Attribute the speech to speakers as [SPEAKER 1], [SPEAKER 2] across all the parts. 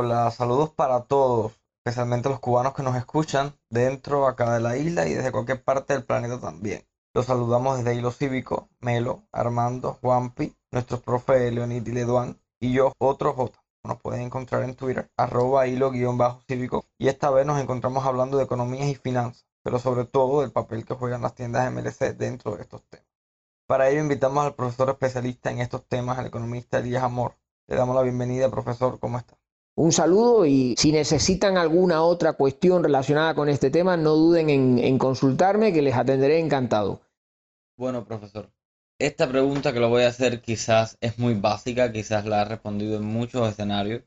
[SPEAKER 1] Hola, saludos para todos, especialmente los cubanos que nos escuchan dentro acá de la isla y desde cualquier parte del planeta también. Los saludamos desde Hilo Cívico, Melo, Armando, Juanpi, nuestros profe Leonid y Leduan y yo, otro J. Nos pueden encontrar en Twitter, arroba hilo-cívico. Y esta vez nos encontramos hablando de economías y finanzas, pero sobre todo del papel que juegan las tiendas MLC dentro de estos temas. Para ello invitamos al profesor especialista en estos temas, el economista Elías Amor. Le damos la bienvenida, profesor. ¿Cómo está?
[SPEAKER 2] Un saludo y si necesitan alguna otra cuestión relacionada con este tema, no duden en, consultarme que les atenderé encantado.
[SPEAKER 1] Bueno, profesor, esta pregunta que lo voy a hacer quizás es muy básica, quizás la ha respondido en muchos escenarios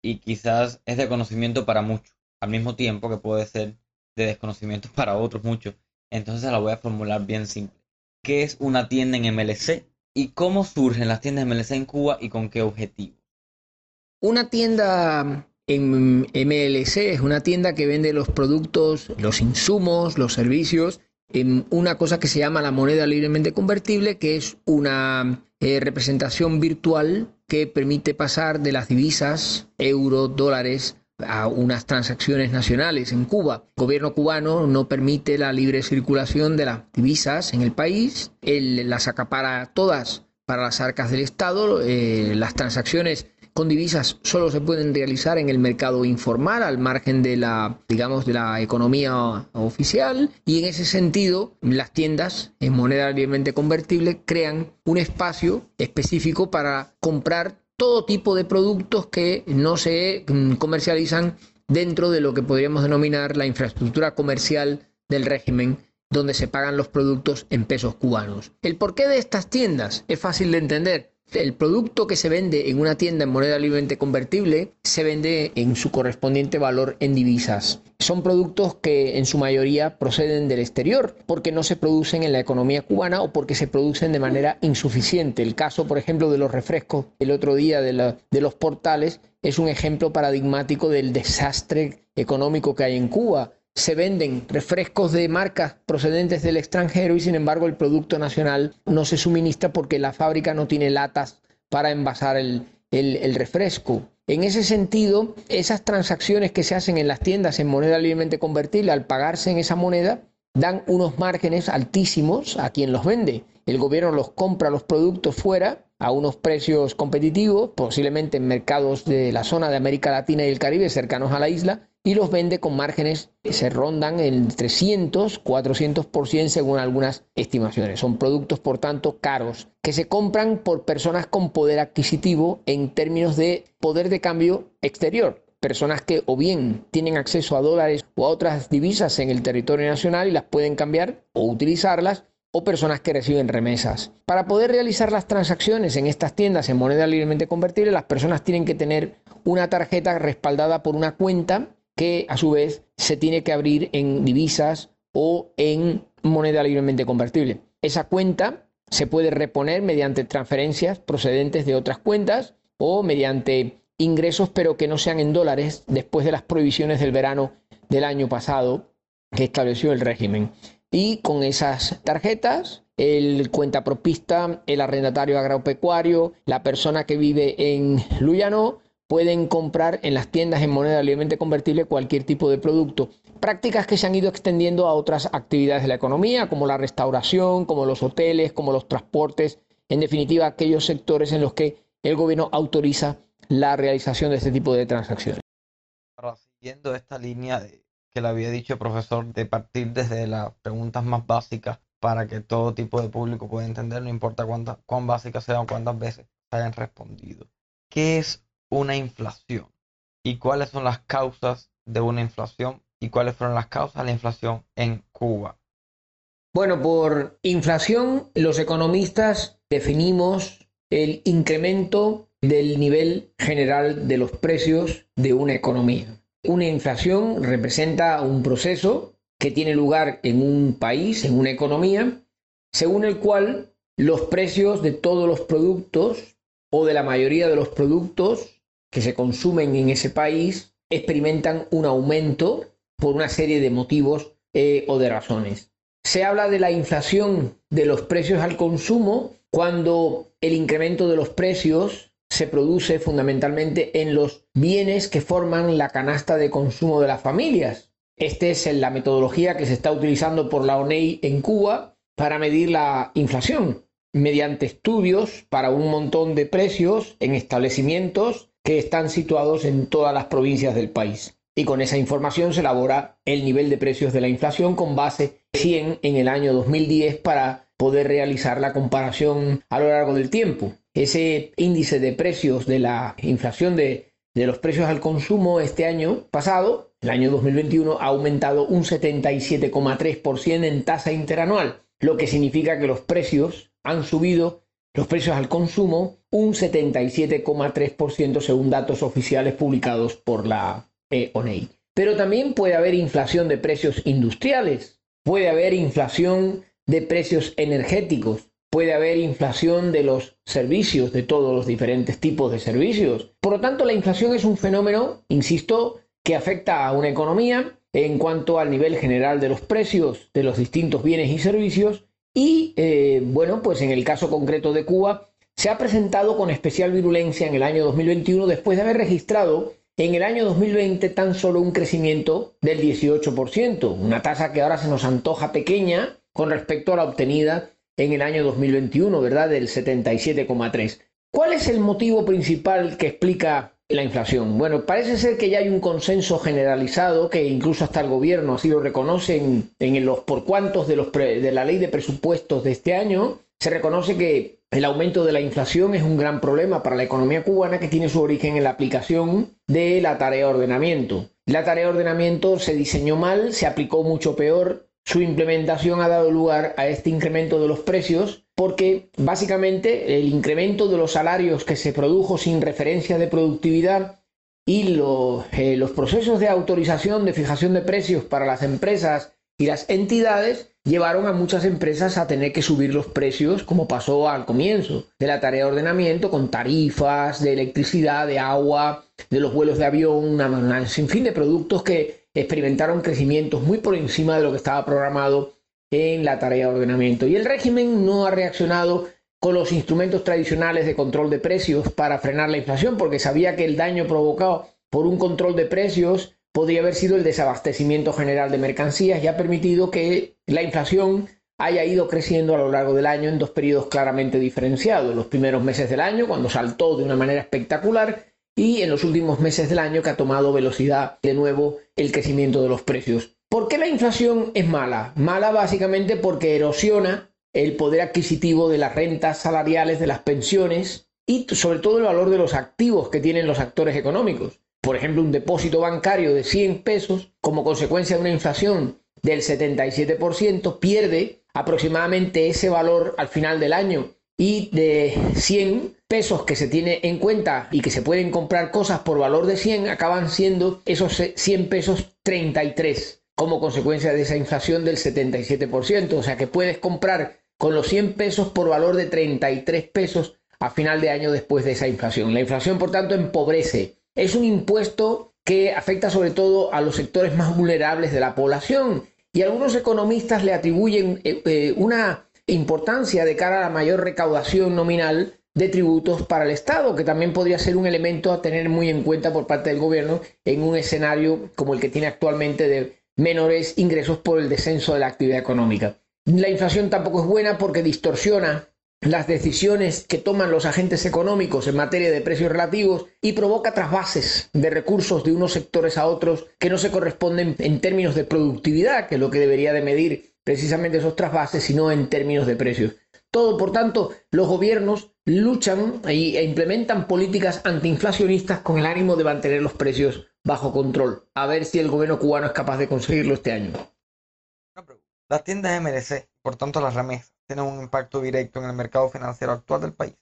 [SPEAKER 1] y quizás es de conocimiento para muchos, al mismo tiempo que puede ser de desconocimiento para otros muchos. Entonces la voy a formular bien simple. ¿Qué es una tienda en MLC? ¿Y cómo surgen las tiendas MLC en Cuba y con qué objetivo?
[SPEAKER 2] Una tienda en MLC es una tienda que vende los productos, los insumos, los servicios en una cosa que se llama la moneda libremente convertible, que es una eh, representación virtual que permite pasar de las divisas, euro, dólares, a unas transacciones nacionales en Cuba. El gobierno cubano no permite la libre circulación de las divisas en el país, él las acapara todas para las arcas del Estado, eh, las transacciones con divisas solo se pueden realizar en el mercado informal al margen de la, digamos, de la economía oficial y en ese sentido las tiendas en moneda libremente convertible crean un espacio específico para comprar todo tipo de productos que no se mm, comercializan dentro de lo que podríamos denominar la infraestructura comercial del régimen donde se pagan los productos en pesos cubanos. El porqué de estas tiendas es fácil de entender el producto que se vende en una tienda en moneda libremente convertible se vende en su correspondiente valor en divisas. Son productos que en su mayoría proceden del exterior porque no se producen en la economía cubana o porque se producen de manera insuficiente. El caso, por ejemplo, de los refrescos el otro día de, de los portales es un ejemplo paradigmático del desastre económico que hay en Cuba se venden refrescos de marcas procedentes del extranjero y sin embargo el producto nacional no se suministra porque la fábrica no tiene latas para envasar el, refresco. En ese sentido, esas transacciones que se hacen en las tiendas en moneda libremente convertible, al pagarse en esa moneda, dan unos márgenes altísimos a quien los vende. El gobierno los compra los productos fuera a unos precios competitivos, posiblemente en mercados de la zona de América Latina y el Caribe cercanos a la isla, y los vende con márgenes que se rondan en 300, 400% según algunas estimaciones. Son productos, por tanto, caros, que se compran por personas con poder adquisitivo en términos de poder de cambio exterior. Personas que o bien tienen acceso a dólares o a otras divisas en el territorio nacional y las pueden cambiar o utilizarlas, o personas que reciben remesas. Para poder realizar las transacciones en estas tiendas en moneda libremente convertible, las personas tienen que tener una tarjeta respaldada por una cuenta que a su vez se tiene que abrir en divisas o en moneda libremente convertible. Esa cuenta se puede reponer mediante transferencias procedentes de otras cuentas o mediante ingresos pero que no sean en dólares después de las prohibiciones del verano del año pasado que estableció el régimen. Y con esas tarjetas, el cuentapropista, el arrendatario agropecuario, la persona que vive en Luyano, pueden comprar en las tiendas en moneda libremente convertible cualquier tipo de producto. Prácticas que se han ido extendiendo a otras actividades de la economía, como la restauración, como los hoteles, como los transportes, en definitiva aquellos sectores en los que el gobierno autoriza la realización de este tipo de transacciones.
[SPEAKER 1] Siguiendo esta línea que le había dicho el profesor, de partir desde las preguntas más básicas para que todo tipo de público pueda entender, no importa cuántas, cuán básicas sean o cuántas veces hayan respondido. ¿Qué es una inflación y cuáles son las causas de una inflación y cuáles fueron las causas de la inflación en Cuba.
[SPEAKER 2] Bueno, por inflación los economistas definimos el incremento del nivel general de los precios de una economía. Una inflación representa un proceso que tiene lugar en un país, en una economía, según el cual los precios de todos los productos o de la mayoría de los productos que se consumen en ese país experimentan un aumento por una serie de motivos eh, o de razones. Se habla de la inflación de los precios al consumo cuando el incremento de los precios se produce fundamentalmente en los bienes que forman la canasta de consumo de las familias. Esta es la metodología que se está utilizando por la ONEI en Cuba para medir la inflación, mediante estudios para un montón de precios en establecimientos que están situados en todas las provincias del país. Y con esa información se elabora el nivel de precios de la inflación con base 100 en el año 2010 para poder realizar la comparación a lo largo del tiempo. Ese índice de precios de la inflación de, los precios al consumo este año pasado, el año 2021, ha aumentado un 77,3% en tasa interanual, lo que significa que los precios han subido los precios al consumo un 77,3% según datos oficiales publicados por la eh, ONEI. Pero también puede haber inflación de precios industriales, puede haber inflación de precios energéticos, puede haber inflación de los servicios, de todos los diferentes tipos de servicios. Por lo tanto, la inflación es un fenómeno, insisto, que afecta a una economía en cuanto al nivel general de los precios de los distintos bienes y servicios y eh, bueno, pues en el caso concreto de Cuba, se ha presentado con especial virulencia en el año 2021 después de haber registrado en el año 2020 tan solo un crecimiento del 18%, una tasa que ahora se nos antoja pequeña con respecto a la obtenida en el año 2021, ¿verdad? Del 77,3. ¿Cuál es el motivo principal que explica la inflación. Bueno, parece ser que ya hay un consenso generalizado que incluso hasta el gobierno así lo reconoce en, los por cuantos de, los de la ley de presupuestos de este año. Se reconoce que el aumento de la inflación es un gran problema para la economía cubana que tiene su origen en la aplicación de la tarea de ordenamiento. La tarea de ordenamiento se diseñó mal, se aplicó mucho peor, su implementación ha dado lugar a este incremento de los precios porque básicamente el incremento de los salarios que se produjo sin referencia de productividad y eh, los procesos de autorización de fijación de precios para las empresas y las entidades llevaron a muchas empresas a tener que subir los precios como pasó al comienzo de la tarea de ordenamiento con tarifas de electricidad, de agua, de los vuelos de avión, un sinfín de productos que experimentaron crecimientos muy por encima de lo que estaba programado en la tarea de ordenamiento. Y el régimen no ha reaccionado con los instrumentos tradicionales de control de precios para frenar la inflación, porque sabía que el daño provocado por un control de precios podría haber sido el desabastecimiento general de mercancías y ha permitido que la inflación haya ido creciendo a lo largo del año en dos periodos claramente diferenciados. Los primeros meses del año, cuando saltó de una manera espectacular, y en los últimos meses del año que ha tomado velocidad de nuevo el crecimiento de los precios. ¿Por qué la inflación es mala? Mala básicamente porque erosiona el poder adquisitivo de las rentas salariales, de las pensiones y sobre todo el valor de los activos que tienen los actores económicos. Por ejemplo, un depósito bancario de 100 pesos, como consecuencia de una inflación del 77%, pierde aproximadamente ese valor al final del año y de 100 pesos que se tiene en cuenta y que se pueden comprar cosas por valor de 100 acaban siendo esos 100 pesos 33 como consecuencia de esa inflación del 77%. O sea que puedes comprar con los 100 pesos por valor de 33 pesos a final de año después de esa inflación. La inflación, por tanto, empobrece. Es un impuesto que afecta sobre todo a los sectores más vulnerables de la población y algunos economistas le atribuyen eh, eh, una importancia de cara a la mayor recaudación nominal de tributos para el Estado, que también podría ser un elemento a tener muy en cuenta por parte del gobierno en un escenario como el que tiene actualmente de menores ingresos por el descenso de la actividad económica. La inflación tampoco es buena porque distorsiona las decisiones que toman los agentes económicos en materia de precios relativos y provoca trasvases de recursos de unos sectores a otros que no se corresponden en términos de productividad, que es lo que debería de medir precisamente esos trasvases, sino en términos de precios. Todo, por tanto, los gobiernos luchan e implementan políticas antiinflacionistas con el ánimo de mantener los precios bajo control. A ver si el gobierno cubano es capaz de conseguirlo este año.
[SPEAKER 1] Las tiendas MLC, por tanto las remesas, tienen un impacto directo en el mercado financiero actual del país.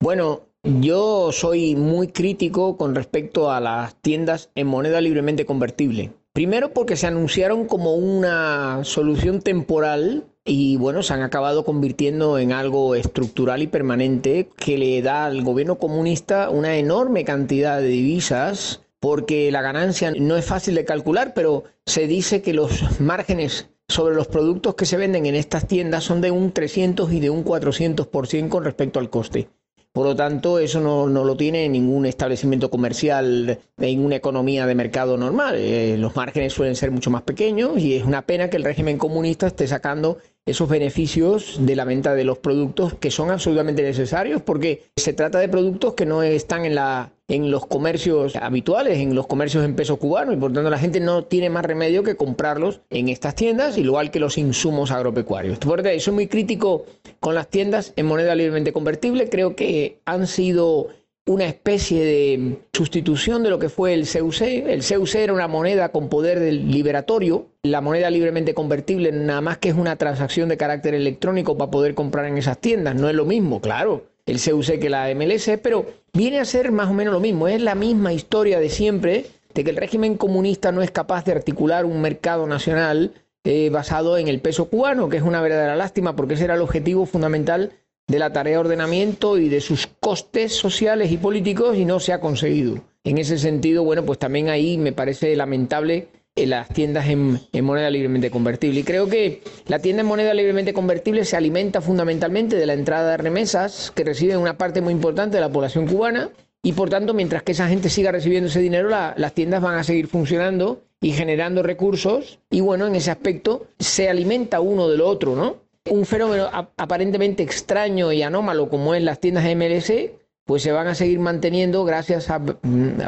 [SPEAKER 2] Bueno, yo soy muy crítico con respecto a las tiendas en moneda libremente convertible. Primero porque se anunciaron como una solución temporal y bueno, se han acabado convirtiendo en algo estructural y permanente que le da al gobierno comunista una enorme cantidad de divisas porque la ganancia no es fácil de calcular, pero se dice que los márgenes sobre los productos que se venden en estas tiendas son de un 300 y de un 400% con respecto al coste. Por lo tanto, eso no, no lo tiene ningún establecimiento comercial en una economía de mercado normal. Eh, los márgenes suelen ser mucho más pequeños y es una pena que el régimen comunista esté sacando esos beneficios de la venta de los productos que son absolutamente necesarios porque se trata de productos que no están en la en los comercios habituales, en los comercios en peso cubano y por tanto la gente no tiene más remedio que comprarlos en estas tiendas, igual que los insumos agropecuarios. Por eso soy muy crítico con las tiendas en moneda libremente convertible, creo que han sido una especie de sustitución de lo que fue el CUC. El CUC era una moneda con poder del liberatorio, la moneda libremente convertible nada más que es una transacción de carácter electrónico para poder comprar en esas tiendas, no es lo mismo, claro, el CUC que la MLS, pero viene a ser más o menos lo mismo, es la misma historia de siempre de que el régimen comunista no es capaz de articular un mercado nacional eh, basado en el peso cubano, que es una verdadera lástima porque ese era el objetivo fundamental de la tarea de ordenamiento y de sus costes sociales y políticos y no se ha conseguido. En ese sentido, bueno, pues también ahí me parece lamentable eh, las tiendas en, moneda libremente convertible. Y creo que la tienda en moneda libremente convertible se alimenta fundamentalmente de la entrada de remesas que reciben una parte muy importante de la población cubana y por tanto, mientras que esa gente siga recibiendo ese dinero, las tiendas van a seguir funcionando y generando recursos y bueno, en ese aspecto se alimenta uno de lo otro, ¿no? Un fenómeno aparentemente extraño y anómalo como es las tiendas MLC, pues se van a seguir manteniendo gracias a,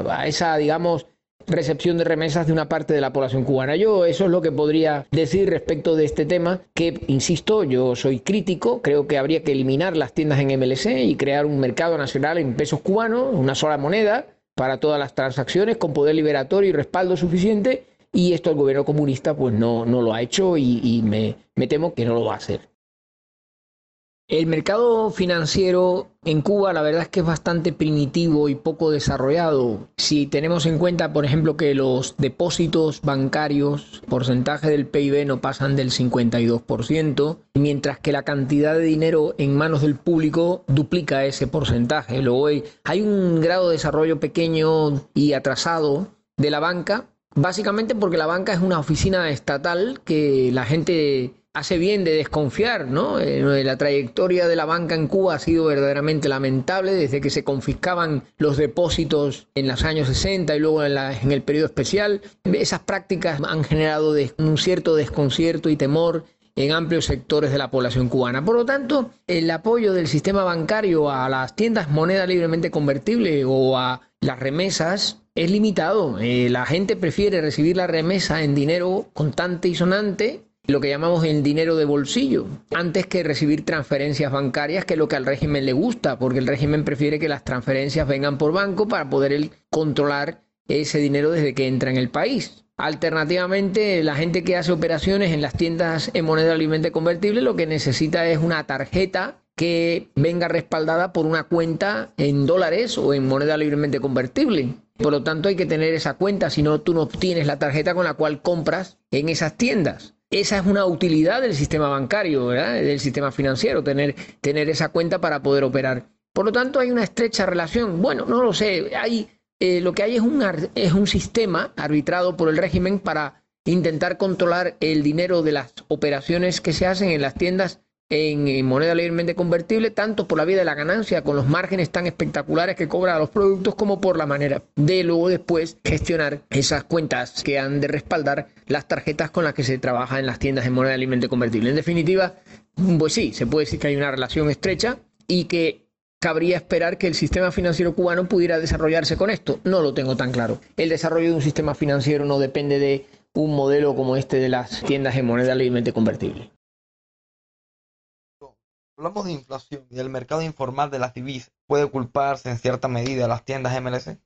[SPEAKER 2] a, esa, digamos, recepción de remesas de una parte de la población cubana. Yo eso es lo que podría decir respecto de este tema, que, insisto, yo soy crítico, creo que habría que eliminar las tiendas en MLC y crear un mercado nacional en pesos cubanos, una sola moneda para todas las transacciones con poder liberatorio y respaldo suficiente y esto el gobierno comunista pues no, no lo ha hecho y, me, me temo que no lo va a hacer. El mercado financiero en Cuba la verdad es que es bastante primitivo y poco desarrollado. Si tenemos en cuenta, por ejemplo, que los depósitos bancarios, porcentaje del PIB no pasan del 52%, mientras que la cantidad de dinero en manos del público duplica ese porcentaje. Luego hay un grado de desarrollo pequeño y atrasado de la banca, Básicamente porque la banca es una oficina estatal que la gente hace bien de desconfiar, ¿no? Eh, la trayectoria de la banca en Cuba ha sido verdaderamente lamentable desde que se confiscaban los depósitos en los años 60 y luego en, en el periodo especial. Esas prácticas han generado un cierto desconcierto y temor en amplios sectores de la población cubana. Por lo tanto, el apoyo del sistema bancario a las tiendas moneda libremente convertible o a las remesas es limitado. Eh, la gente prefiere recibir la remesa en dinero contante y sonante, lo que llamamos el dinero de bolsillo, antes que recibir transferencias bancarias, que es lo que al régimen le gusta, porque el régimen prefiere que las transferencias vengan por banco para poder controlar ese dinero desde que entra en el país. Alternativamente, la gente que hace operaciones en las tiendas en moneda libremente convertible lo que necesita es una tarjeta que venga respaldada por una cuenta en dólares o en moneda libremente convertible. Por lo tanto, hay que tener esa cuenta, si no, tú no obtienes la tarjeta con la cual compras en esas tiendas. Esa es una utilidad del sistema bancario, del sistema financiero, tener, tener esa cuenta para poder operar. Por lo tanto, hay una estrecha relación. Bueno, no lo sé, hay, eh, lo que hay es un, es un sistema arbitrado por el régimen para intentar controlar el dinero de las operaciones que se hacen en las tiendas en, moneda libremente convertible, tanto por la vía de la ganancia, con los márgenes tan espectaculares que cobra a los productos, como por la manera de luego después gestionar esas cuentas que han de respaldar las tarjetas con las que se trabaja en las tiendas de moneda libremente convertible. En definitiva, pues sí, se puede decir que hay una relación estrecha y que cabría esperar que el sistema financiero cubano pudiera desarrollarse con esto. No lo tengo tan claro. El desarrollo de un sistema financiero no depende de un modelo como este de las tiendas de moneda libremente convertible
[SPEAKER 1] hablamos de inflación y del mercado informal de las divisas, ¿puede culparse en cierta medida a las tiendas MLC?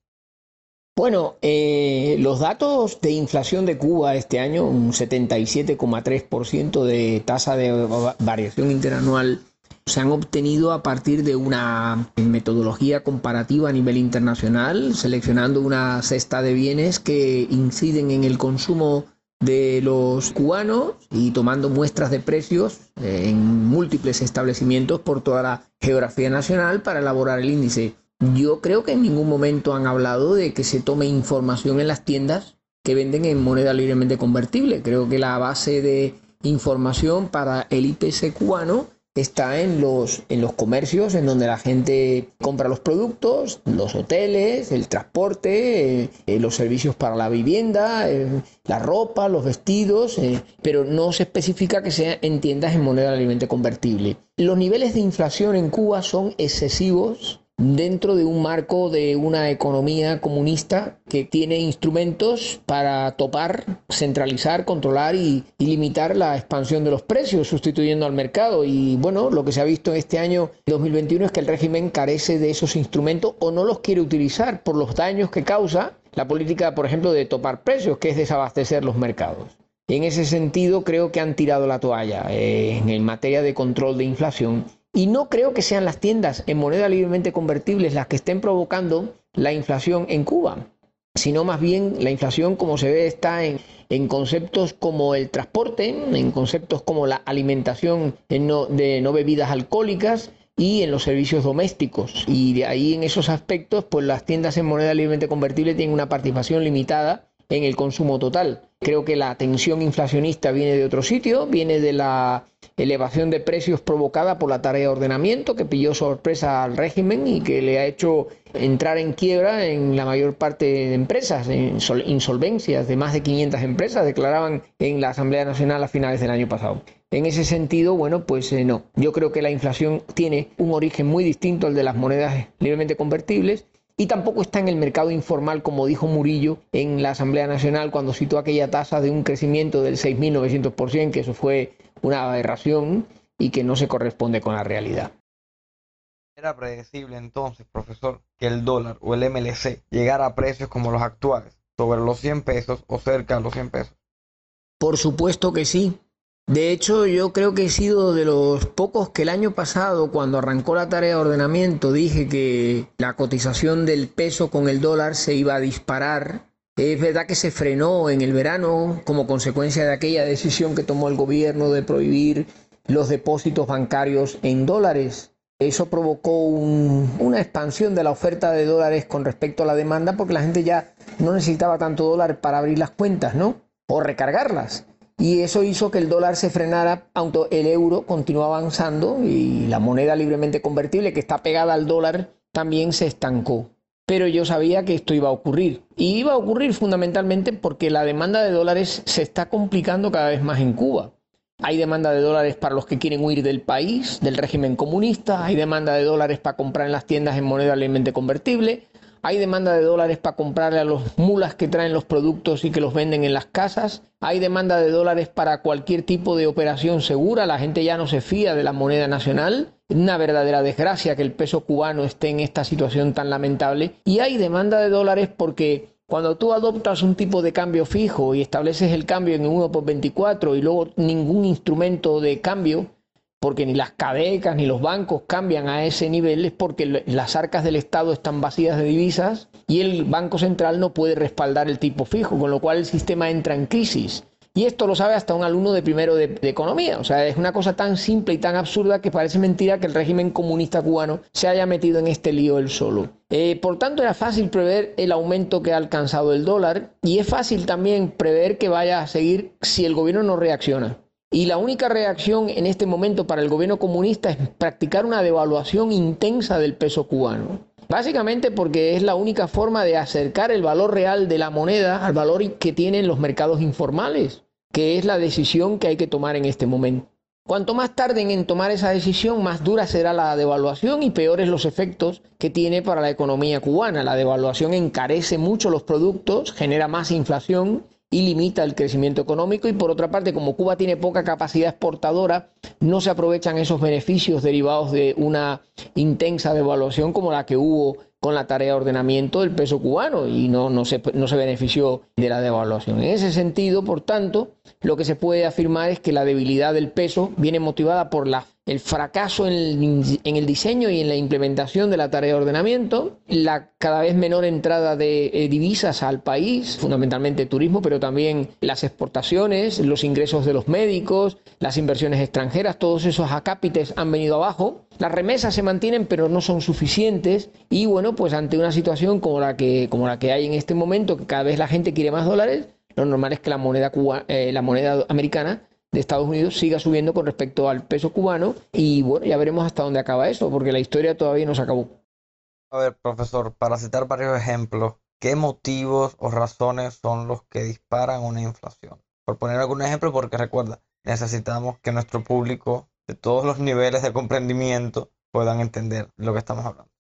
[SPEAKER 2] Bueno, eh, los datos de inflación de Cuba este año, un 77,3% de tasa de variación interanual, se han obtenido a partir de una metodología comparativa a nivel internacional, seleccionando una cesta de bienes que inciden en el consumo de los cubanos y tomando muestras de precios eh, en múltiples establecimientos por toda la geografía nacional para elaborar el índice. Yo creo que en ningún momento han hablado de que se tome información en las tiendas que venden en moneda libremente convertible. Creo que la base de información para el IPC cubano está en los, en los comercios, en donde la gente compra los productos, los hoteles, el transporte, eh, eh, los servicios para la vivienda, eh, la ropa, los vestidos, pero no se especifica que sea en tiendas en moneda alimento convertible. Los niveles de inflación en Cuba son excesivos dentro de un marco de una economía comunista que tiene instrumentos para topar, centralizar, controlar y, limitar la expansión de los precios, sustituyendo al mercado. Y bueno, lo que se ha visto este año 2021 es que el régimen carece de esos instrumentos o no los quiere utilizar por los daños que causa la política, por ejemplo, de topar precios, que es desabastecer los mercados. En ese sentido, creo que han tirado la toalla eh, en materia de control de inflación y no creo que sean las tiendas en moneda libremente convertibles las que estén provocando la inflación en Cuba, sino más bien la inflación, como se ve, está en, conceptos como el transporte, en conceptos como la alimentación de no bebidas alcohólicas y en los servicios domésticos. Y de ahí en esos aspectos, pues las tiendas en moneda libremente convertible tienen una participación limitada en el consumo total. Creo que la tensión inflacionista viene de otro sitio, viene de la elevación de precios provocada por la tarea de ordenamiento que pilló sorpresa al régimen y que le ha hecho entrar en quiebra en la mayor parte de empresas, en insolvencias de más de 500 empresas declaraban en la Asamblea Nacional a finales del año pasado. En ese sentido, bueno, pues eh, no. Yo creo que la inflación tiene un origen muy distinto al de las monedas libremente convertibles y tampoco está en el mercado informal, como dijo Murillo en la Asamblea Nacional cuando citó aquella tasa de un crecimiento del 6.900%, que eso fue una aberración y que no se corresponde con la realidad.
[SPEAKER 1] Era predecible entonces, profesor, que el dólar o el MLC llegara a precios como los actuales, sobre los 100 pesos o cerca de los 100 pesos.
[SPEAKER 2] Por supuesto que sí. De hecho, yo creo que he sido de los pocos que el año pasado, cuando arrancó la tarea de ordenamiento, dije que la cotización del peso con el dólar se iba a disparar es verdad que se frenó en el verano como consecuencia de aquella decisión que tomó el gobierno de prohibir los depósitos bancarios en dólares. Eso provocó una expansión de la oferta de dólares con respecto a la demanda porque la gente ya no necesitaba tanto dólar para abrir las cuentas, ¿no? O recargarlas. Y eso hizo que el dólar se frenara, aunque el euro continuó avanzando y la moneda libremente convertible que está pegada al dólar también se estancó pero yo sabía que esto iba a ocurrir. Y iba a ocurrir fundamentalmente porque la demanda de dólares se está complicando cada vez más en Cuba. Hay demanda de dólares para los que quieren huir del país, del régimen comunista, hay demanda de dólares para comprar en las tiendas en moneda legalmente convertible, hay demanda de dólares para comprarle a los mulas que traen los productos y que los venden en las casas, hay demanda de dólares para cualquier tipo de operación segura, la gente ya no se fía de la moneda nacional. Una verdadera desgracia que el peso cubano esté en esta situación tan lamentable. Y hay demanda de dólares porque cuando tú adoptas un tipo de cambio fijo y estableces el cambio en 1 por 24 y luego ningún instrumento de cambio, porque ni las cadecas ni los bancos cambian a ese nivel, es porque las arcas del Estado están vacías de divisas y el Banco Central no puede respaldar el tipo fijo, con lo cual el sistema entra en crisis. Y esto lo sabe hasta un alumno de primero de, economía. O sea, es una cosa tan simple y tan absurda que parece mentira que el régimen comunista cubano se haya metido en este lío él solo. Eh, por tanto, era fácil prever el aumento que ha alcanzado el dólar y es fácil también prever que vaya a seguir si el gobierno no reacciona. Y la única reacción en este momento para el gobierno comunista es practicar una devaluación intensa del peso cubano. Básicamente porque es la única forma de acercar el valor real de la moneda al valor que tienen los mercados informales que es la decisión que hay que tomar en este momento. Cuanto más tarden en tomar esa decisión, más dura será la devaluación y peores los efectos que tiene para la economía cubana. La devaluación encarece mucho los productos, genera más inflación y limita el crecimiento económico y por otra parte, como Cuba tiene poca capacidad exportadora, no se aprovechan esos beneficios derivados de una intensa devaluación como la que hubo con la tarea de ordenamiento del peso cubano y no, no, se, no se benefició de la devaluación. En ese sentido, por tanto, lo que se puede afirmar es que la debilidad del peso viene motivada por la el fracaso en el, diseño y en la implementación de la tarea de ordenamiento, la cada vez menor entrada de eh, divisas al país, fundamentalmente turismo, pero también las exportaciones, los ingresos de los médicos, las inversiones extranjeras, todos esos acápites han venido abajo. Las remesas se mantienen, pero no son suficientes. Y bueno, pues ante una situación como la que, como la que hay en este momento, que cada vez la gente quiere más dólares, lo normal es que la moneda, Cuba, eh, la moneda americana de Estados Unidos siga subiendo con respecto al peso cubano y bueno, ya veremos hasta dónde acaba eso, porque la historia todavía no se acabó.
[SPEAKER 1] A ver, profesor, para citar varios ejemplos, ¿qué motivos o razones son los que disparan una inflación? Por poner algún ejemplo, porque recuerda, necesitamos que nuestro público de todos los niveles de comprendimiento puedan entender lo que estamos hablando.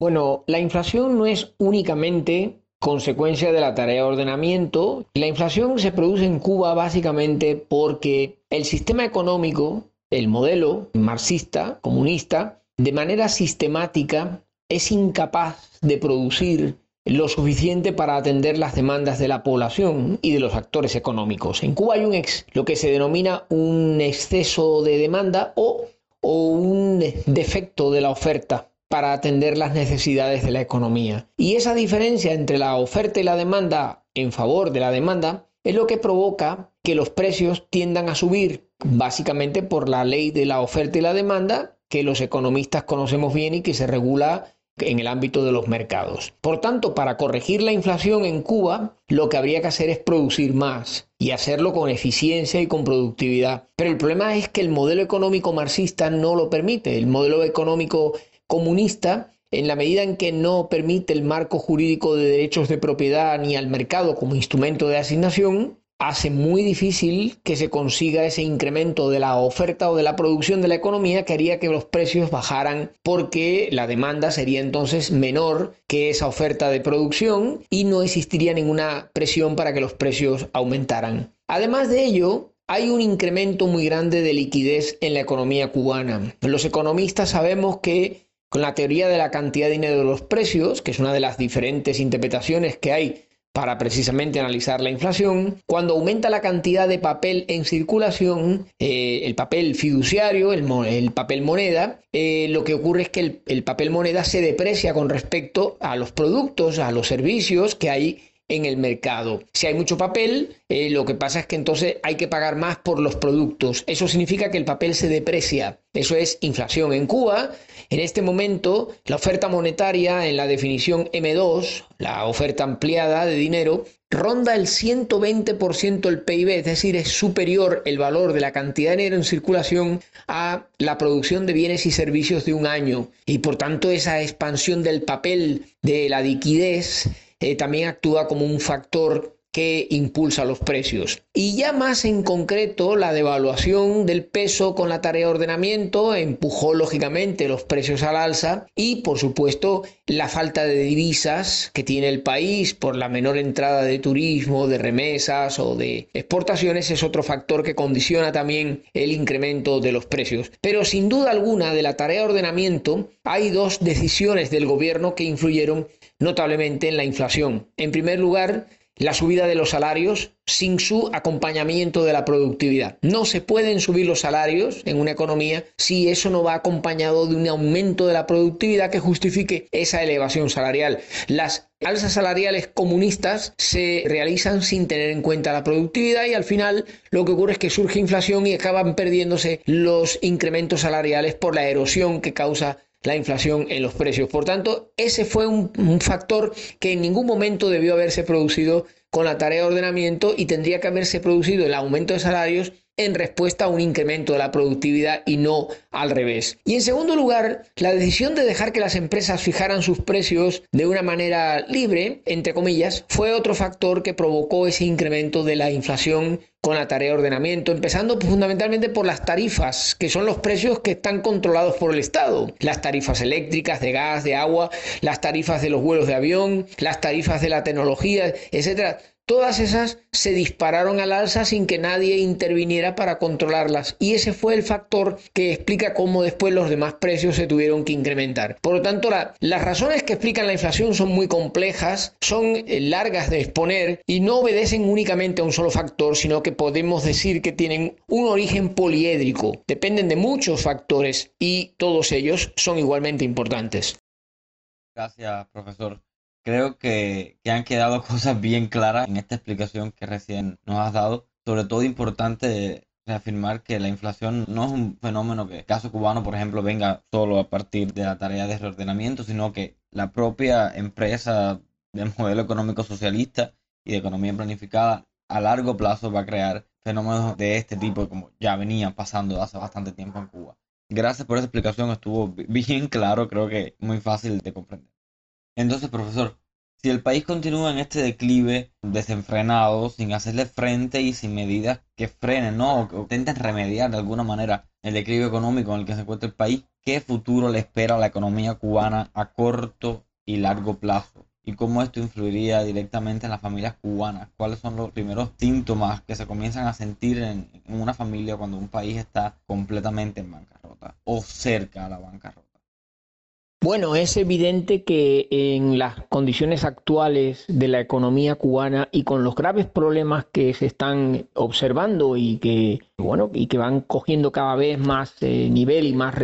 [SPEAKER 2] Bueno, la inflación no es únicamente consecuencia de la tarea de ordenamiento. La inflación se produce en Cuba básicamente porque el sistema económico, el modelo marxista, comunista, de manera sistemática es incapaz de producir lo suficiente para atender las demandas de la población y de los actores económicos. En Cuba hay un ex, lo que se denomina un exceso de demanda o, o un defecto de la oferta para atender las necesidades de la economía. Y esa diferencia entre la oferta y la demanda en favor de la demanda es lo que provoca que los precios tiendan a subir, básicamente por la ley de la oferta y la demanda que los economistas conocemos bien y que se regula en el ámbito de los mercados. Por tanto, para corregir la inflación en Cuba, lo que habría que hacer es producir más y hacerlo con eficiencia y con productividad. Pero el problema es que el modelo económico marxista no lo permite. El modelo económico comunista, en la medida en que no permite el marco jurídico de derechos de propiedad ni al mercado como instrumento de asignación, hace muy difícil que se consiga ese incremento de la oferta o de la producción de la economía que haría que los precios bajaran porque la demanda sería entonces menor que esa oferta de producción y no existiría ninguna presión para que los precios aumentaran. Además de ello, hay un incremento muy grande de liquidez en la economía cubana. Los economistas sabemos que con la teoría de la cantidad de dinero de los precios, que es una de las diferentes interpretaciones que hay para precisamente analizar la inflación. Cuando aumenta la cantidad de papel en circulación, eh, el papel fiduciario, el, papel moneda, eh, lo que ocurre es que el, el papel moneda se deprecia con respecto a los productos, a los servicios que hay en el mercado. Si hay mucho papel, eh, lo que pasa es que entonces hay que pagar más por los productos. Eso significa que el papel se deprecia. Eso es inflación. En Cuba, en este momento, la oferta monetaria en la definición M2, la oferta ampliada de dinero, ronda el 120% del PIB, es decir, es superior el valor de la cantidad de dinero en circulación a la producción de bienes y servicios de un año. Y por tanto, esa expansión del papel, de la liquidez, eh, también actúa como un factor que impulsa los precios. Y ya más en concreto, la devaluación del peso con la tarea de ordenamiento empujó lógicamente los precios al alza y por supuesto la falta de divisas que tiene el país por la menor entrada de turismo, de remesas o de exportaciones es otro factor que condiciona también el incremento de los precios. Pero sin duda alguna de la tarea de ordenamiento hay dos decisiones del gobierno que influyeron notablemente en la inflación. En primer lugar, la subida de los salarios sin su acompañamiento de la productividad. No se pueden subir los salarios en una economía si eso no va acompañado de un aumento de la productividad que justifique esa elevación salarial. Las alzas salariales comunistas se realizan sin tener en cuenta la productividad y al final lo que ocurre es que surge inflación y acaban perdiéndose los incrementos salariales por la erosión que causa la inflación en los precios. Por tanto, ese fue un, factor que en ningún momento debió haberse producido con la tarea de ordenamiento y tendría que haberse producido el aumento de salarios en respuesta a un incremento de la productividad y no al revés. Y en segundo lugar, la decisión de dejar que las empresas fijaran sus precios de una manera libre, entre comillas, fue otro factor que provocó ese incremento de la inflación con la tarea de ordenamiento, empezando fundamentalmente por las tarifas, que son los precios que están controlados por el Estado. Las tarifas eléctricas, de gas, de agua, las tarifas de los vuelos de avión, las tarifas de la tecnología, etcétera Todas esas se dispararon al alza sin que nadie interviniera para controlarlas y ese fue el factor que explica cómo después los demás precios se tuvieron que incrementar. Por lo tanto, las razones que explican la inflación son muy complejas, son eh, largas de exponer y no obedecen únicamente a un solo factor, sino que podemos decir que tienen un origen poliédrico, dependen de muchos factores y todos ellos son igualmente importantes.
[SPEAKER 1] Gracias, profesor. Creo que, han quedado cosas bien claras en esta explicación que recién nos has dado. Sobre todo importante reafirmar que la inflación no es un fenómeno que el caso cubano, por ejemplo, venga solo a partir de la tarea de reordenamiento, sino que la propia empresa del modelo económico socialista y de economía planificada a largo plazo va a crear fenómenos de este tipo como ya venían pasando hace bastante tiempo en Cuba. Gracias por esa explicación, estuvo bien claro, creo que muy fácil de comprender. Entonces, profesor, si el país continúa en este declive desenfrenado, sin hacerle frente y sin medidas que frenen, ¿no? O que intenten remediar de alguna manera el declive económico en el que se encuentra el país, ¿qué futuro le espera a la economía cubana a corto y largo plazo? y cómo esto influiría directamente en las familias cubanas. ¿Cuáles son los primeros síntomas que se comienzan a sentir en, una familia cuando un país está completamente en bancarrota o cerca a la bancarrota?
[SPEAKER 2] Bueno, es evidente que en las condiciones actuales de la economía cubana y con los graves problemas que se están observando y que, bueno, y que van cogiendo cada vez más eh, nivel y más,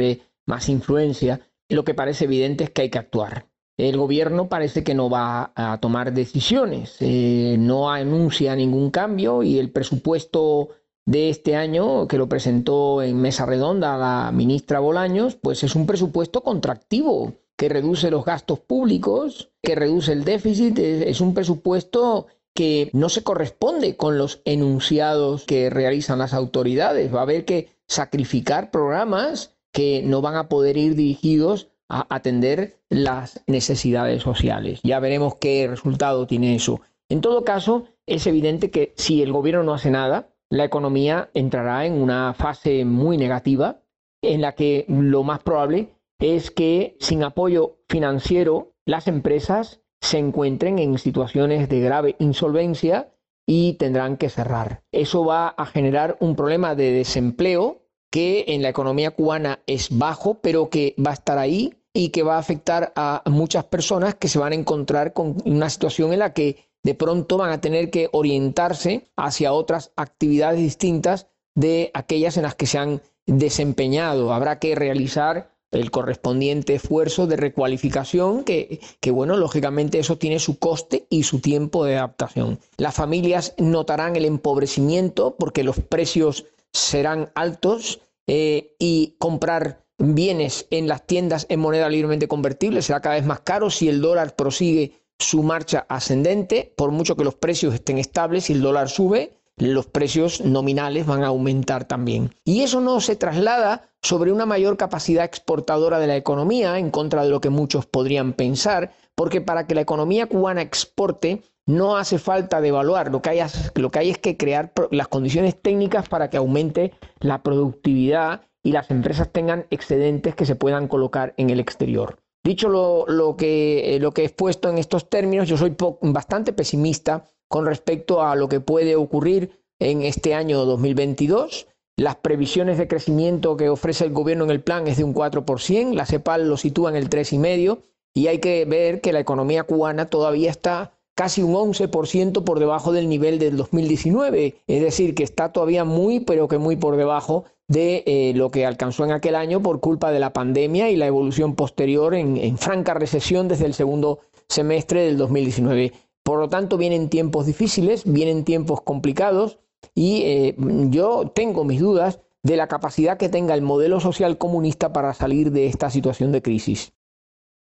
[SPEAKER 2] más influencia, lo que parece evidente es que hay que actuar. El gobierno parece que no va a tomar decisiones, eh, no anuncia ningún cambio y el presupuesto de este año, que lo presentó en mesa redonda la ministra Bolaños, pues es un presupuesto contractivo que reduce los gastos públicos, que reduce el déficit, es un presupuesto que no se corresponde con los enunciados que realizan las autoridades. Va a haber que sacrificar programas que no van a poder ir dirigidos a atender las necesidades sociales. Ya veremos qué resultado tiene eso. En todo caso, es evidente que si el gobierno no hace nada, la economía entrará en una fase muy negativa en la que lo más probable es que sin apoyo financiero las empresas se encuentren en situaciones de grave insolvencia y tendrán que cerrar. Eso va a generar un problema de desempleo que en la economía cubana es bajo, pero que va a estar ahí y que va a afectar a muchas personas que se van a encontrar con una situación en la que de pronto van a tener que orientarse hacia otras actividades distintas de aquellas en las que se han desempeñado. Habrá que realizar el correspondiente esfuerzo de recualificación, que, bueno, lógicamente eso tiene su coste y su tiempo de adaptación. Las familias notarán el empobrecimiento porque los precios serán altos eh, y comprar bienes en las tiendas en moneda libremente convertible será cada vez más caro si el dólar prosigue su marcha ascendente, por mucho que los precios estén estables, si el dólar sube, los precios nominales van a aumentar también. Y eso no se traslada sobre una mayor capacidad exportadora de la economía, en contra de lo que muchos podrían pensar, porque para que la economía cubana exporte no hace falta devaluar, lo que hay, lo que hay es que crear las condiciones técnicas para que aumente la productividad y las empresas tengan excedentes que se puedan colocar en el exterior. Dicho lo, que, eh, lo que he expuesto en estos términos, yo soy bastante pesimista con respecto a lo que puede ocurrir en este año 2022. Las previsiones de crecimiento que ofrece el gobierno en el plan es de un 4%, la CEPAL lo sitúa en el 3,5% y hay que ver que la economía cubana todavía está casi un 11% por debajo del nivel del 2019, es decir, que está todavía muy, pero que muy por debajo de eh, lo que alcanzó en aquel año por culpa de la pandemia y la evolución posterior en, franca recesión desde el segundo semestre del 2019. Por lo tanto, vienen tiempos difíciles, vienen tiempos complicados y eh, yo tengo mis dudas de la capacidad que tenga el modelo social comunista para salir de esta situación de crisis.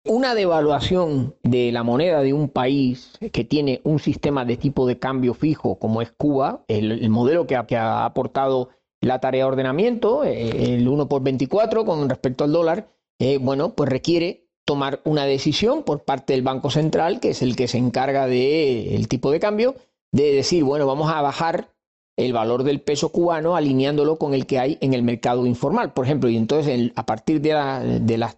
[SPEAKER 2] Una devaluación de la moneda de un país que tiene un sistema de tipo de cambio fijo como es Cuba, el, modelo que ha, aportado la tarea de ordenamiento, eh, el 1 por 24 con respecto al dólar, eh, bueno, pues requiere tomar una decisión por parte del Banco Central, que es el que se encarga del tipo de cambio, de decir, bueno, vamos a bajar el valor del peso cubano alineándolo con el que hay en el mercado informal, por ejemplo, y entonces a partir de, las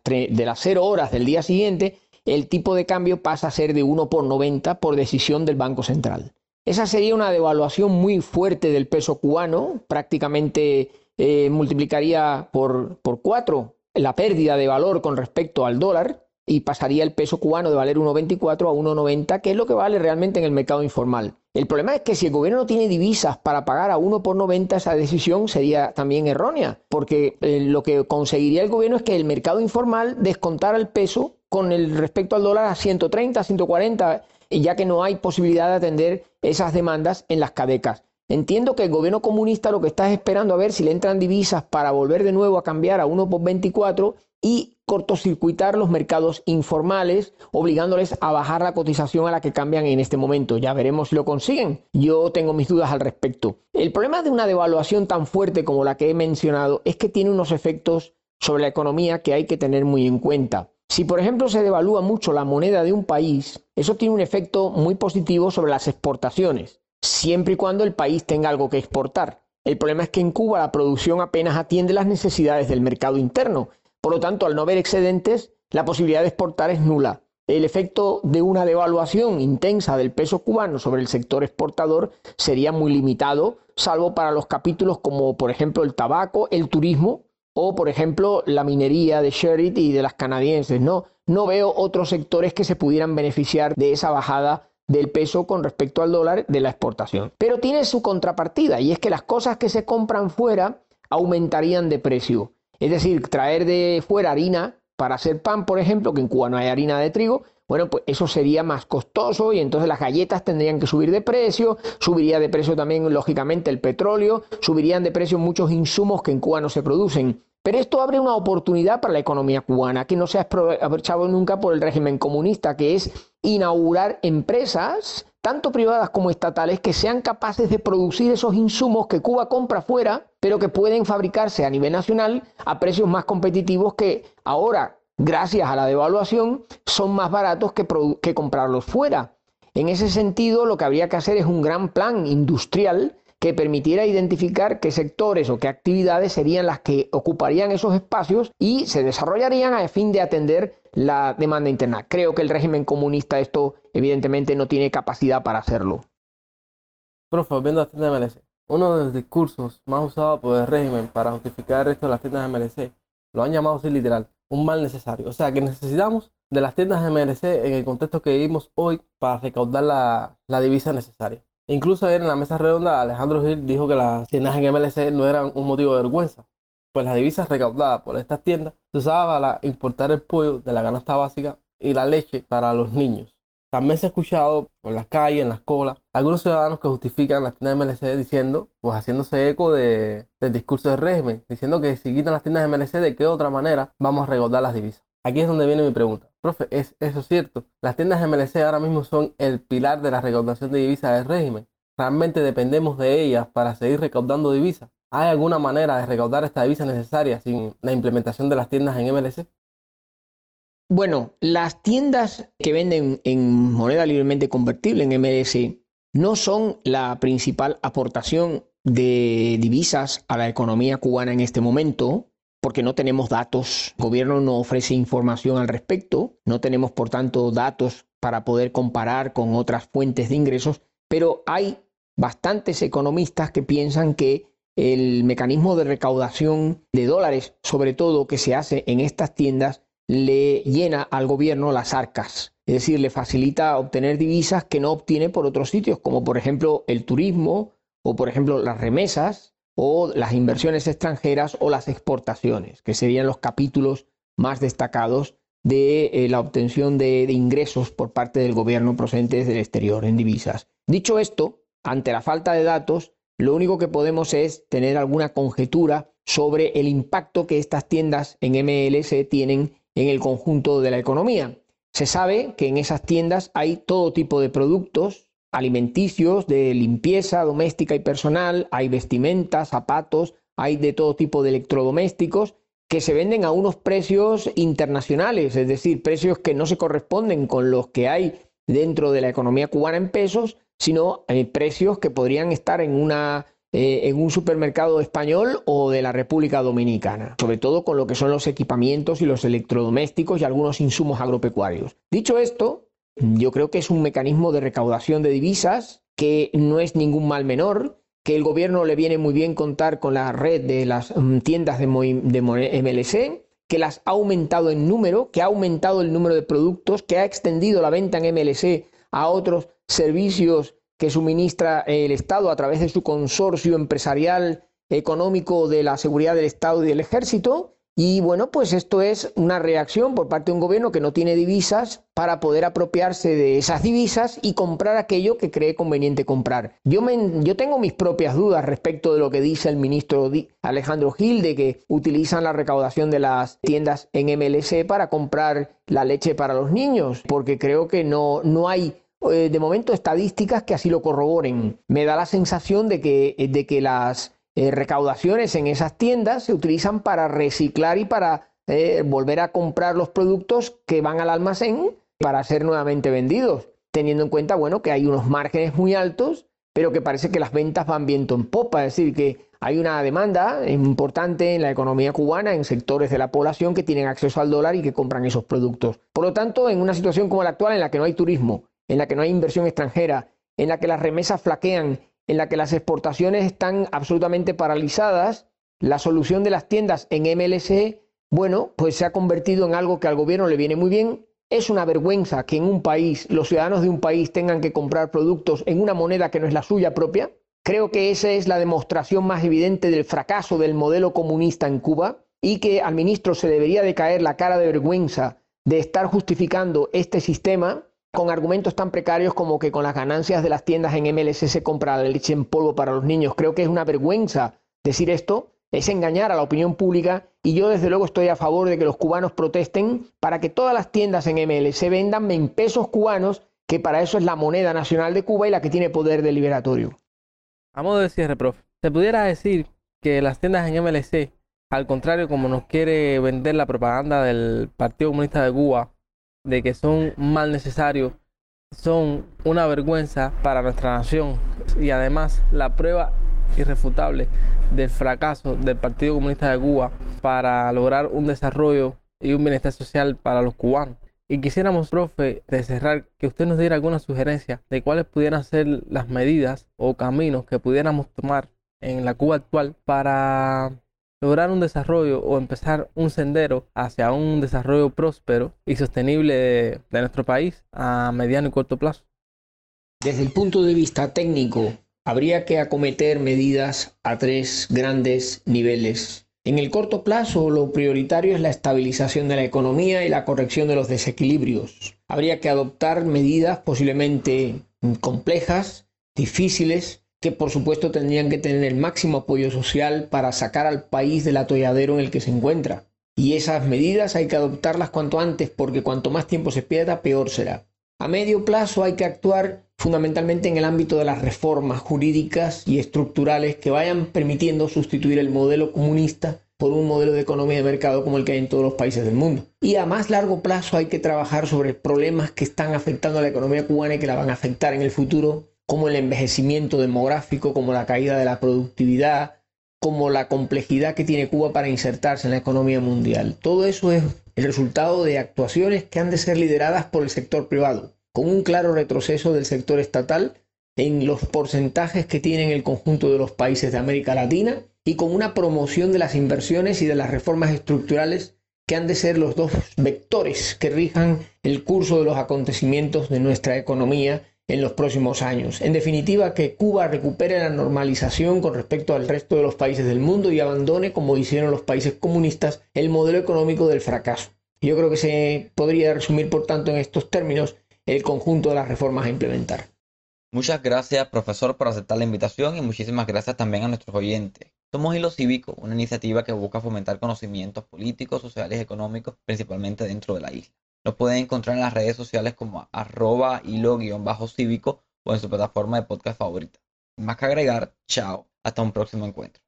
[SPEAKER 2] de las 0 horas del día siguiente, el tipo de cambio pasa a ser de 1 por 90 por decisión del Banco Central. Esa sería una devaluación muy fuerte del peso cubano, prácticamente eh, multiplicaría por, por 4 la pérdida de valor con respecto al dólar y pasaría el peso cubano de valer 1,24 a 1,90, que es lo que vale realmente en el mercado informal. El problema es que si el gobierno no tiene divisas para pagar a 1 por 90, esa decisión sería también errónea, porque eh, lo que conseguiría el gobierno es que el mercado informal descontara el peso con el respecto al dólar a 130, 140, ya que no hay posibilidad de atender esas demandas en las cadecas. Entiendo que el gobierno comunista lo que está es esperando a ver si le entran divisas para volver de nuevo a cambiar a 1 por 24 y cortocircuitar los mercados informales, obligándoles a bajar la cotización a la que cambian en este momento. Ya veremos si lo consiguen. Yo tengo mis dudas al respecto. El problema de una devaluación tan fuerte como la que he mencionado es que tiene unos efectos sobre la economía que hay que tener muy en cuenta. Si, por ejemplo, se devalúa mucho la moneda de un país, eso tiene un efecto muy positivo sobre las exportaciones, siempre y cuando el país tenga algo que exportar. El problema es que en Cuba la producción apenas atiende las necesidades del mercado interno. Por lo tanto, al no haber excedentes, la posibilidad de exportar es nula. El efecto de una devaluación intensa del peso cubano sobre el sector exportador sería muy limitado, salvo para los capítulos como, por ejemplo, el tabaco, el turismo o por ejemplo la minería de Sherit y de las canadienses. No, no veo otros sectores que se pudieran beneficiar de esa bajada del peso con respecto al dólar de la exportación. Pero tiene su contrapartida y es que las cosas que se compran fuera aumentarían de precio. Es decir, traer de fuera harina para hacer pan, por ejemplo, que en Cuba no hay harina de trigo, bueno, pues eso sería más costoso y entonces las galletas tendrían que subir de precio, subiría de precio también, lógicamente, el petróleo, subirían de precio muchos insumos que en Cuba no se producen. Pero esto abre una oportunidad para la economía cubana que no se ha aprovechado nunca por el régimen comunista, que es inaugurar empresas, tanto privadas como estatales, que sean capaces de producir esos insumos que Cuba compra fuera, pero que pueden fabricarse a nivel nacional a precios más competitivos que ahora, gracias a la devaluación, son más baratos que, comprarlos fuera. En ese sentido, lo que habría que hacer es un gran plan industrial que permitiera identificar qué sectores o qué actividades serían las que ocuparían esos espacios y se desarrollarían a fin de atender la demanda interna. Creo que el régimen comunista esto evidentemente no tiene capacidad para hacerlo.
[SPEAKER 3] Profe, viendo las tiendas MLC, uno de los discursos más usados por el régimen para justificar esto de las tiendas de MLC lo han llamado así literal, un mal necesario. O sea que necesitamos de las tiendas de MLC en el contexto que vivimos hoy para recaudar la, la divisa necesaria. Incluso ayer en la mesa redonda Alejandro Gil dijo que las tiendas en MLC no eran un motivo de vergüenza, pues las divisas recaudadas por estas tiendas se usaban para importar el pollo de la canasta básica y la leche para los niños. También se ha escuchado por las calles, en las colas, algunos ciudadanos que justifican las tiendas de MLC diciendo, pues haciéndose eco de, del discurso del régimen, diciendo que si quitan las tiendas de MLC, ¿de qué otra manera vamos a recaudar las divisas? Aquí es donde viene mi pregunta. Profe, ¿es eso cierto? Las tiendas MLC ahora mismo son el pilar de la recaudación de divisas del régimen. ¿Realmente dependemos de ellas para seguir recaudando divisas? ¿Hay alguna manera de recaudar esta divisa necesaria sin la implementación de las tiendas en MLC?
[SPEAKER 2] Bueno, las tiendas que venden en moneda libremente convertible en MLC no son la principal aportación de divisas a la economía cubana en este momento, porque no tenemos datos, el gobierno no ofrece información al respecto, no tenemos por tanto datos para poder comparar con otras fuentes de ingresos, pero hay bastantes economistas que piensan que el mecanismo de recaudación de dólares, sobre todo que se hace en estas tiendas, le llena al gobierno las arcas, es decir, le facilita obtener divisas que no obtiene por otros sitios, como por ejemplo el turismo o por ejemplo las remesas o las inversiones extranjeras o las exportaciones, que serían los capítulos más destacados de eh, la obtención de, ingresos por parte del gobierno procedentes del exterior en divisas. Dicho esto, ante la falta de datos, lo único que podemos es tener alguna conjetura sobre el impacto que estas tiendas en MLS tienen en el conjunto de la economía. Se sabe que en esas tiendas hay todo tipo de productos alimenticios, de limpieza doméstica y personal, hay vestimentas, zapatos, hay de todo tipo de electrodomésticos que se venden a unos precios internacionales, es decir, precios que no se corresponden con los que hay dentro de la economía cubana en pesos, sino eh, precios que podrían estar en una eh, en un supermercado español o de la República Dominicana, sobre todo con lo que son los equipamientos y los electrodomésticos y algunos insumos agropecuarios. Dicho esto, yo creo que es un mecanismo de recaudación de divisas que no es ningún mal menor, que el gobierno le viene muy bien contar con la red de las mm, tiendas de, MLC, que las ha aumentado en número, que ha aumentado el número de productos, que ha extendido la venta en MLC a otros servicios que suministra el Estado a través de su consorcio empresarial económico de la seguridad del Estado y del Ejército, Y bueno, pues esto es una reacción por parte de un gobierno que no tiene divisas para poder apropiarse de esas divisas y comprar aquello que cree conveniente comprar. Yo, me, yo tengo mis propias dudas respecto de lo que dice el ministro Alejandro Gil de que utilizan la recaudación de las tiendas en MLC para comprar la leche para los niños, porque creo que no, no hay eh, de momento estadísticas que así lo corroboren. Me da la sensación de que, de que las eh, recaudaciones en esas tiendas se utilizan para reciclar y para eh, volver a comprar los productos que van al almacén para ser nuevamente vendidos, teniendo en cuenta, bueno, que hay unos márgenes muy altos, pero que parece que las ventas van viento en popa, es decir, que hay una demanda importante en la economía cubana, en sectores de la población que tienen acceso al dólar y que compran esos productos. Por lo tanto, en una situación como la actual, en la que no hay turismo, en la que no hay inversión extranjera, en la que las remesas flaquean en la que las exportaciones están absolutamente paralizadas, la solución de las tiendas en MLC, bueno, pues se ha convertido en algo que al gobierno le viene muy bien. Es una vergüenza que en un país, los ciudadanos de un país tengan que comprar productos en una moneda que no es la suya propia. Creo que esa es la demostración más evidente del fracaso del modelo comunista en Cuba y que al ministro se debería de caer la cara de vergüenza de estar justificando este sistema con argumentos tan precarios como que con las ganancias de las tiendas en MLC se compra la leche en polvo para los niños. Creo que es una vergüenza decir esto, es engañar a la opinión pública y yo desde luego estoy a favor de que los cubanos protesten para que todas las tiendas en MLC vendan en pesos cubanos, que para eso es la moneda nacional de Cuba y la que tiene poder deliberatorio.
[SPEAKER 3] A modo de cierre, profe, ¿se pudiera decir que las tiendas en MLC, al contrario como nos quiere vender la propaganda del Partido Comunista de Cuba, de que son mal necesarios, son una vergüenza para nuestra nación y además la prueba irrefutable del fracaso del Partido Comunista de Cuba para lograr un desarrollo y un bienestar social para los cubanos. Y quisiéramos, profe, de cerrar, que usted nos diera alguna sugerencia de cuáles pudieran ser las medidas o caminos que pudiéramos tomar en la Cuba actual para lograr un desarrollo o empezar un sendero hacia un desarrollo próspero y sostenible de, nuestro país a mediano y corto plazo?
[SPEAKER 2] Desde el punto de vista técnico, habría que acometer medidas a tres grandes niveles. En el corto plazo, lo prioritario es la estabilización de la economía y la corrección de los desequilibrios. Habría que adoptar medidas posiblemente complejas, difíciles, que por supuesto tendrían que tener el máximo apoyo social para sacar al país del atolladero en el que se encuentra. Y esas medidas hay que adoptarlas cuanto antes porque cuanto más tiempo se pierda, peor será. A medio plazo hay que actuar fundamentalmente en el ámbito de las reformas jurídicas y estructurales que vayan permitiendo sustituir el modelo comunista por un modelo de economía de mercado como el que hay en todos los países del mundo. Y a más largo plazo hay que trabajar sobre problemas que están afectando a la economía cubana y que la van a afectar en el futuro como el envejecimiento demográfico, como la caída de la productividad, como la complejidad que tiene Cuba para insertarse en la economía mundial. Todo eso es el resultado de actuaciones que han de ser lideradas por el sector privado, con un claro retroceso del sector estatal en los porcentajes que tienen el conjunto de los países de América Latina y con una promoción de las inversiones y de las reformas estructurales que han de ser los dos vectores que rijan el curso de los acontecimientos de nuestra economía en los próximos años. En definitiva, que Cuba recupere la normalización con respecto al resto de los países del mundo y abandone, como hicieron los países comunistas, el modelo económico del fracaso. Yo creo que se podría resumir, por tanto, en estos términos el conjunto de las reformas a implementar.
[SPEAKER 1] Muchas gracias, profesor, por aceptar la invitación y muchísimas gracias también a nuestros oyentes. Somos Hilo Cívico, una iniciativa que busca fomentar conocimientos políticos, sociales y económicos, principalmente dentro de la isla. Nos pueden encontrar en las redes sociales como arroba hilo-cívico o en su plataforma de podcast favorita. Más que agregar, chao. Hasta un próximo encuentro.